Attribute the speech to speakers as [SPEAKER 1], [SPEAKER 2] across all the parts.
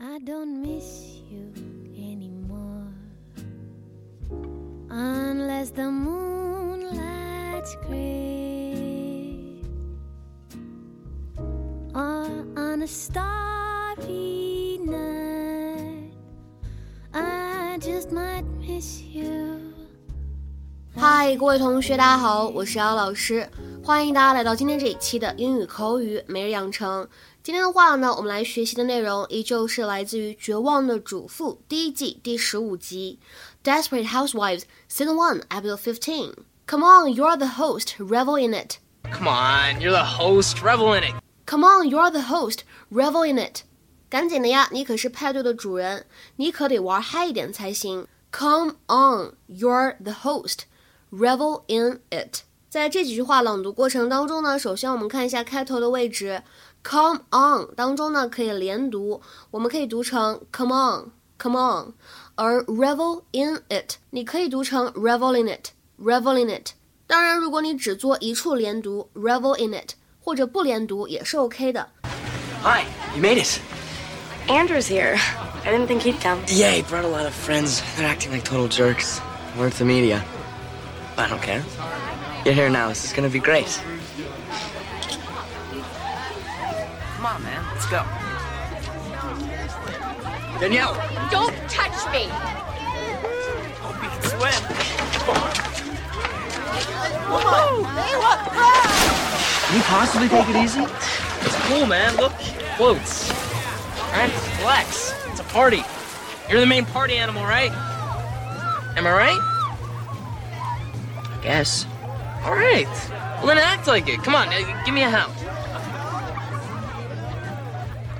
[SPEAKER 1] I don't miss you anymore unless the moonlight's gray or on a starry night. I just might miss you.
[SPEAKER 2] 嗨，各位同学，大家好，我是姚老师，欢迎大家来到今天这一期的英语口语每日养成。今天的话呢，我们来学习的内容依旧是来自于《绝望的主妇》第一季第十五集《Desperate Housewives》Season One Episode Fifteen。Come on, you're the host. Revel in it.
[SPEAKER 3] Come on, you're the host. Revel in it.
[SPEAKER 2] Come on, you're the host. Revel in it. 赶紧的呀，你可是派对的主人，你可得玩嗨一点才行。Come on, you're the host. Revel in it。在这几句话朗读过程当中呢，首先我们看一下开头的位置。Come on 当中呢可以连读，我们可以读成 Come on，Come on。而 Revel in it 你可以读成 Revel in it，Revel in it。当然，如果你只做一处连读 Revel in it，或者不连读也是 OK 的。
[SPEAKER 3] Hi, you made it.
[SPEAKER 4] Andrew's here. I didn't think he'd come.
[SPEAKER 3] Yeah, he brought a lot of friends. They're acting like total jerks. Work the media. I don't care. You're here now. This is gonna be great. Come on, man. Let's go. Danielle,
[SPEAKER 4] Don't touch me!
[SPEAKER 3] hope you can swim. Can you possibly take it easy? It's cool, man. Look, floats. All right, relax. It's a party. You're the main party animal, right? Am I right? I guess. All right. Well, then act like it. Come on, give me a hound.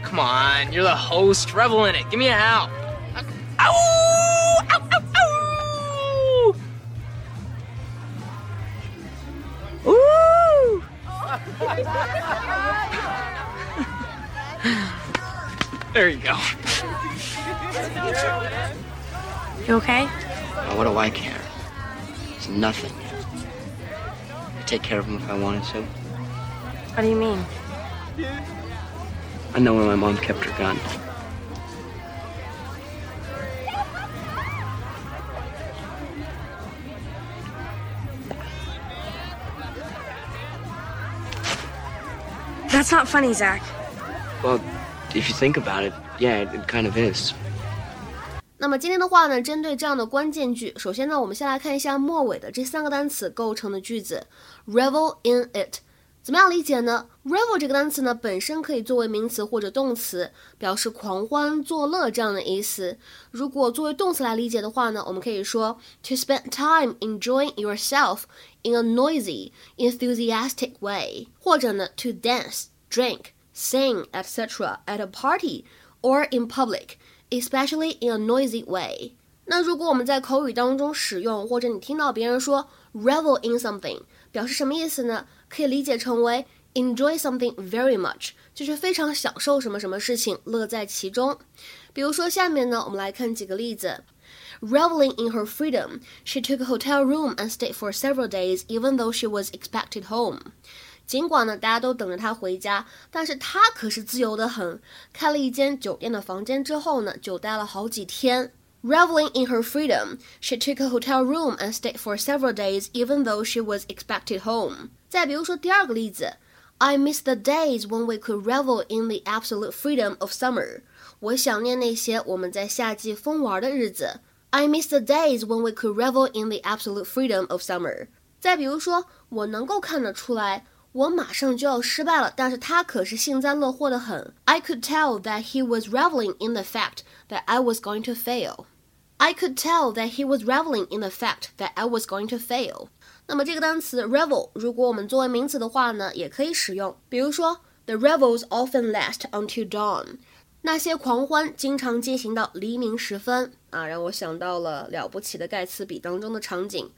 [SPEAKER 3] Come on, you're the host. Revel in it. Give me a howl. Ow! Ow! Ow! Ow! Ooh! there you go.
[SPEAKER 4] You okay?
[SPEAKER 3] Now, what do I care? It's nothing. Take care of him if I wanted to.
[SPEAKER 4] What do you mean?
[SPEAKER 3] I know where my mom kept her gun.
[SPEAKER 4] That's not funny, Zach.
[SPEAKER 3] Well, if you think about it, yeah, it, it kind of is.
[SPEAKER 2] 那么今天的话呢，针对这样的关键句，首先呢，我们先来看一下末尾的这三个单词构成的句子，revel in it，怎么样理解呢？revel 这个单词呢，本身可以作为名词或者动词，表示狂欢、作乐这样的意思。如果作为动词来理解的话呢，我们可以说 to spend time enjoying yourself in a noisy, enthusiastic way，或者呢 to dance, drink, sing, etc. at a party or in public。 especially in a noisy way。那如果我们在口语当中使用，或者你听到别人说 revel in something，表示什么意思呢？可以理解成为 enjoy something very much，就是非常享受什么什么事情，乐在其中。比如说下面呢，我们来看几个例子。Reveling in her freedom, she took a hotel room and stayed for several days, even though she was expected home. 尽管呢，大家都等着他回家，但是他可是自由的很。开了一间酒店的房间之后呢，就待了好几天。Reveling in her freedom, she took a hotel room and stayed for several days, even though she was expected home. 再比如说第二个例子，I miss the days when we could revel in the absolute freedom of summer. 我想念那些我们在夏季疯玩的日子。I miss the days when we could revel in the absolute freedom of summer. 再比如说，我能够看得出来。 我马上就要失败了，但是他可是幸灾乐祸的很。I could tell that he was reveling in the fact that I was going to fail. I could tell that he was reveling in the fact that I was going to fail. 那么这个单词 revel，如果我们作为名词的话呢，也可以使用。比如说，The revels often last until dawn. 那些狂欢经常进行到黎明时分啊，让我想到了了不起的盖茨比当中的场景。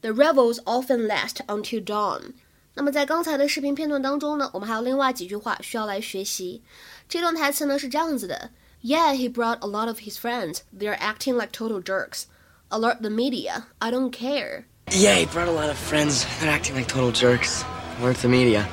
[SPEAKER 2] The revels often last until dawn. 那么在刚才的视频片段当中呢，我们还有另外几句话需要来学习。这段台词呢是这样子的：Yeah, he brought a lot of his friends. They're acting like total jerks. Alert the media. I don't care.
[SPEAKER 3] Yeah, he brought a lot of friends. They're acting like total jerks. Work the media.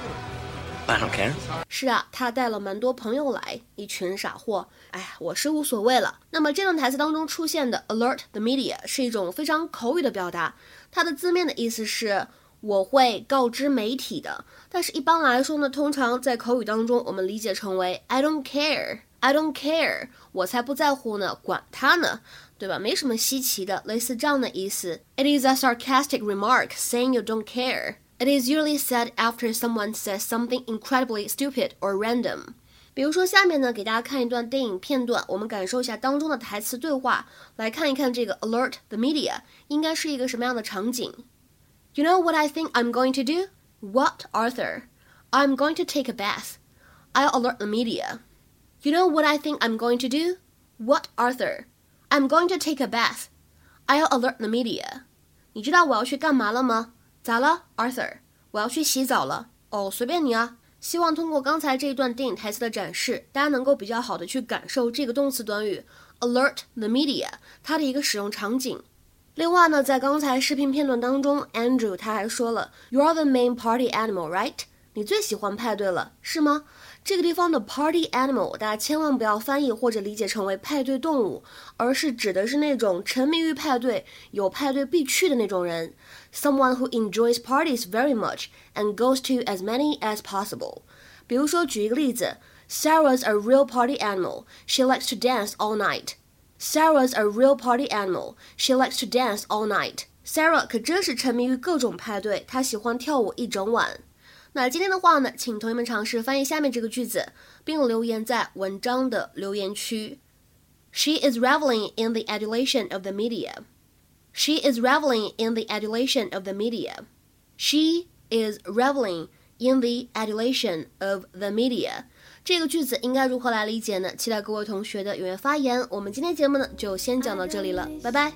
[SPEAKER 3] I don't care.
[SPEAKER 2] 是啊，他带了蛮多朋友来，一群傻货。哎，我是无所谓了。那么这段台词当中出现的 alert the media 是一种非常口语的表达，它的字面的意思是我会告知媒体的。但是一般来说呢，通常在口语当中，我们理解成为 I don't care，I don't care，我才不在乎呢，管他呢，对吧？没什么稀奇的，类似这样的意思。It is a sarcastic remark saying you don't care. It is usually said after someone says something incredibly stupid or random. 比如说，下面呢，给大家看一段电影片段，我们感受一下当中的台词对话，来看一看这个 alert the media 应该是一个什么样的场景。You know what I think I'm going to do? What, Arthur? I'm going to take a bath. I'll alert the media. You know what I think I'm going to do? What, Arthur? I'm going to take a bath. I'll alert the media. 你知道我要去干嘛了吗？咋了，Arthur？我要去洗澡了。哦，随便你啊。希望通过刚才这一段电影台词的展示，大家能够比较好的去感受这个动词短语 alert the media 它的一个使用场景。 另外呢，在刚才视频片段当中，Andrew 他还说了，You are the main party animal, right？你最喜欢派对了，是吗？这个地方的 party animal，大家千万不要翻译或者理解成为派对动物，而是指的是那种沉迷于派对、有派对必去的那种人，someone who enjoys parties very much and goes to as many as possible。比如说，举一个例子，Sarah's a real party animal. She likes to dance all night. Sarah's a real party animal. She likes to dance all night. Sarah 可真是沉迷于各种派对，她喜欢跳舞一整晚。那今天的话呢，请同学们尝试翻译下面这个句子，并留言在文章的留言区。She is reveling in the adulation of the media. She is reveling in the adulation of the media. She is reveling In the adulation of the media. 这个句子应该如何来理解呢？期待各位同学的踊跃发言。我们今天节目呢，就先讲到这里了，拜拜。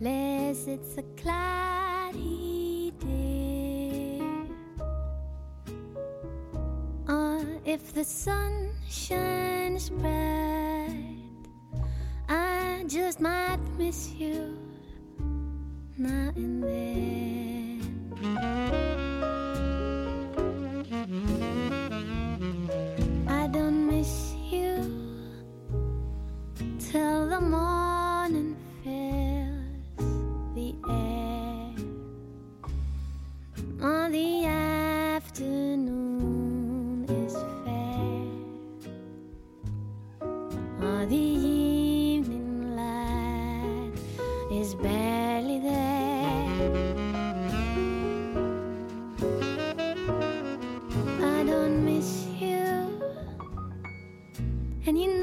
[SPEAKER 1] Less it's a cloudy day. Or if the sun shines bright, I just might miss you now and then. I and you